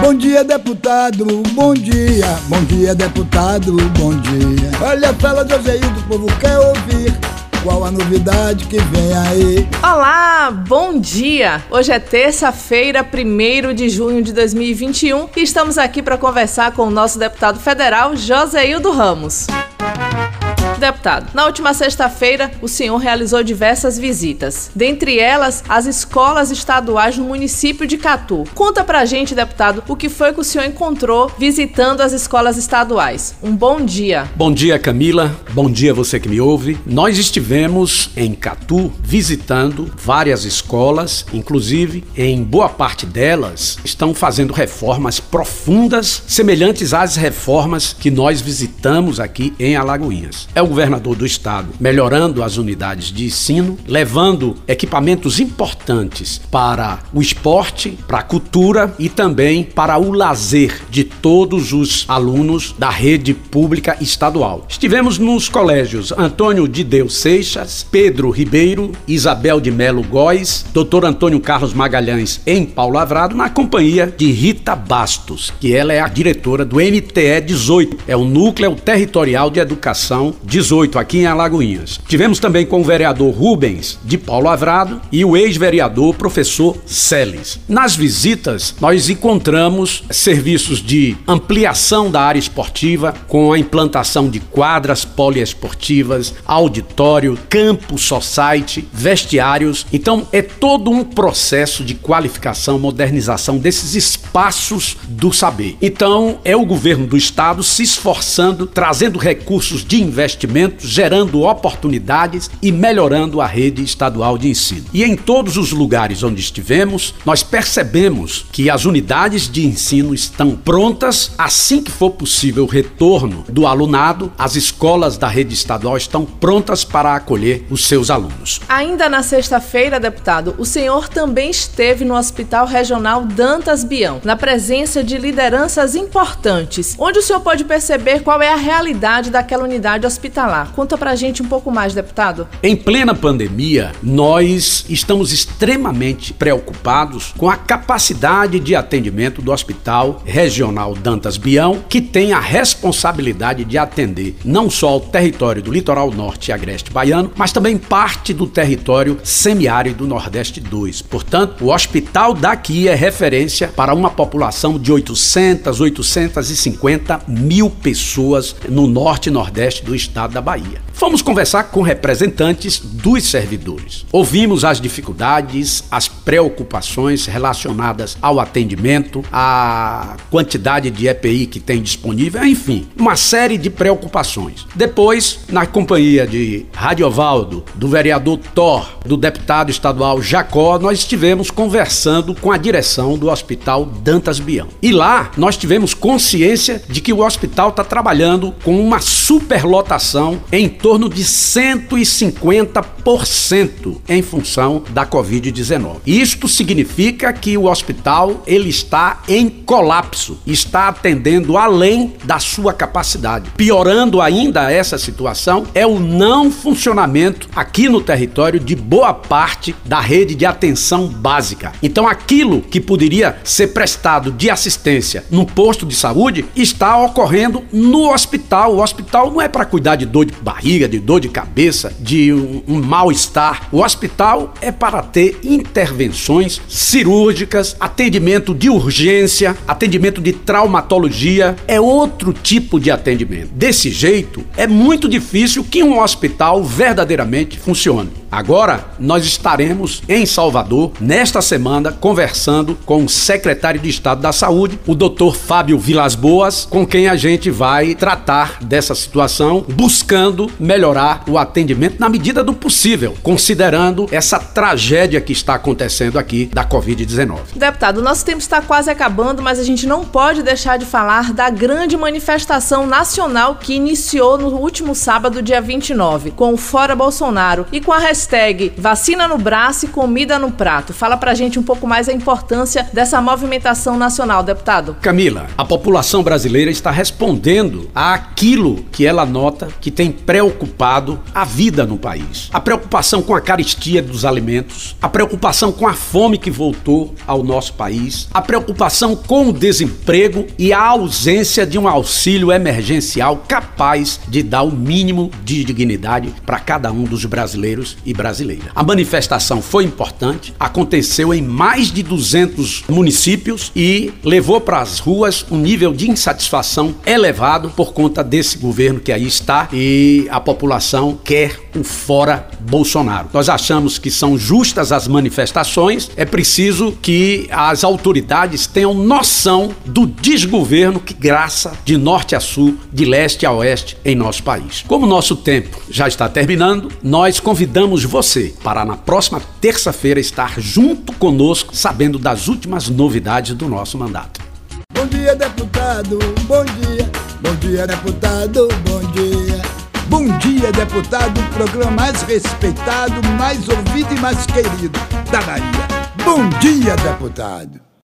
Bom dia, deputado, bom dia. Bom dia, deputado, bom dia. Olha, fala Joséildo, o povo quer ouvir. Qual a novidade que vem aí? Olá, bom dia! Hoje é terça-feira, 1 de junho de 2021 e estamos aqui para conversar com o nosso deputado federal, Joséildo Ramos. Deputado, na última sexta-feira, o senhor realizou diversas visitas. Dentre elas, as escolas estaduais no município de Catu. Conta pra gente, deputado, o que foi que o senhor encontrou visitando as escolas estaduais. Um bom dia. Bom dia, Camila. Bom dia você que me ouve. Nós estivemos em Catu visitando várias escolas, inclusive em boa parte delas estão fazendo reformas profundas, semelhantes às reformas que nós visitamos aqui em Alagoinhas. É o governador do estado melhorando as unidades de ensino, levando equipamentos importantes para o esporte, para a cultura e também para o lazer de todos os alunos da rede pública estadual. Estivemos nos colégios Antônio de Deus Seixas, Pedro Ribeiro, Isabel de Melo Góes, Dr. Antônio Carlos Magalhães em Paulo Avrado, na companhia de Rita Bastos, que ela é a diretora do MTE 18, é o Núcleo Territorial de Educação 18, aqui em Alagoinhas. Tivemos também com o vereador Rubens de Paulo Avrado e o ex-vereador professor Celes. Nas visitas, nós encontramos serviços de ampliação da área esportiva, com a implantação de quadras poliesportivas, auditório, campo society, vestiários. Então, é todo um processo de qualificação, modernização desses espaços do saber. Então, é o governo do estado se esforçando, trazendo recursos de investimento gerando oportunidades e melhorando a rede estadual de ensino. E em todos os lugares onde estivemos, nós percebemos que as unidades de ensino estão prontas assim que for possível o retorno do alunado, as escolas da rede estadual estão prontas para acolher os seus alunos. Ainda na sexta-feira, deputado, o senhor também esteve no Hospital Regional Dantas Bião, na presença de lideranças importantes, onde o senhor pode perceber qual é a realidade daquela unidade hospitalar. Conta pra gente um pouco mais, deputado. Em plena pandemia, nós estamos extremamente preocupados com a capacidade de atendimento do Hospital Regional Dantas Bião, que tem a responsabilidade de atender não só o território do litoral norte e agreste baiano, mas também parte do território semiárido do Nordeste 2. Portanto, o hospital daqui é referência para uma população de 800, 850 mil pessoas no norte e nordeste do estado da Bahia. Fomos conversar com representantes dos servidores. Ouvimos as dificuldades, as preocupações relacionadas ao atendimento, a quantidade de EPI que tem disponível, enfim, uma série de preocupações. Depois, na companhia de Radiovaldo, do vereador Thor, do deputado estadual Jacó, nós estivemos conversando com a direção do Hospital Dantas Bião. E lá nós tivemos consciência de que o hospital está trabalhando com uma superlotação em torno de 150% em função da Covid-19. Isto significa que o hospital ele está em colapso, está atendendo além da sua capacidade. Piorando ainda essa situação é o não funcionamento aqui no território de boa parte da rede de atenção básica. Então aquilo que poderia ser prestado de assistência no posto de saúde está ocorrendo no hospital. O hospital não é para cuidar de dor de barriga, de dor de cabeça, de um, um mal-estar. O hospital é para ter intervenções cirúrgicas, atendimento de urgência, atendimento de traumatologia, é outro tipo de atendimento. Desse jeito, é muito difícil que um hospital verdadeiramente funcione. Agora, nós estaremos em Salvador nesta semana conversando com o secretário de Estado da Saúde, o Dr. Fábio Vilas Boas, com quem a gente vai tratar dessa situação, buscando melhorar o atendimento na medida do possível, considerando essa tragédia que está acontecendo aqui da Covid-19. Deputado, nosso tempo está quase acabando, mas a gente não pode deixar de falar da grande manifestação nacional que iniciou no último sábado, dia 29, com o Fora Bolsonaro e com a hashtag vacina no braço e comida no prato. Fala pra gente um pouco mais a importância dessa movimentação nacional, deputado. Camila, a população brasileira está respondendo àquilo que ela nota que tem preocupado a vida no país. A preocupação com a caristia dos alimentos, a preocupação com a fome que voltou ao nosso país, a preocupação com o desemprego e a ausência de um auxílio emergencial capaz de dar o mínimo de dignidade para cada um dos brasileiros e brasileiras. A manifestação foi importante, aconteceu em mais de 200 municípios e levou para as ruas um nível de insatisfação elevado por conta desse governo que aí está e a população quer o fora Bolsonaro. Nós achamos que são justas as manifestações, é preciso que as autoridades tenham noção do desgoverno que graça de norte a sul, de leste a oeste em nosso país. Como nosso tempo já está terminando, nós convidamos você para na próxima terça-feira estar junto conosco, sabendo das últimas novidades do nosso mandato. Bom dia, deputado. Bom dia. Bom dia, deputado. Bom dia. Bom dia, deputado. O programa mais respeitado, mais ouvido e mais querido da Bahia. Bom dia, deputado.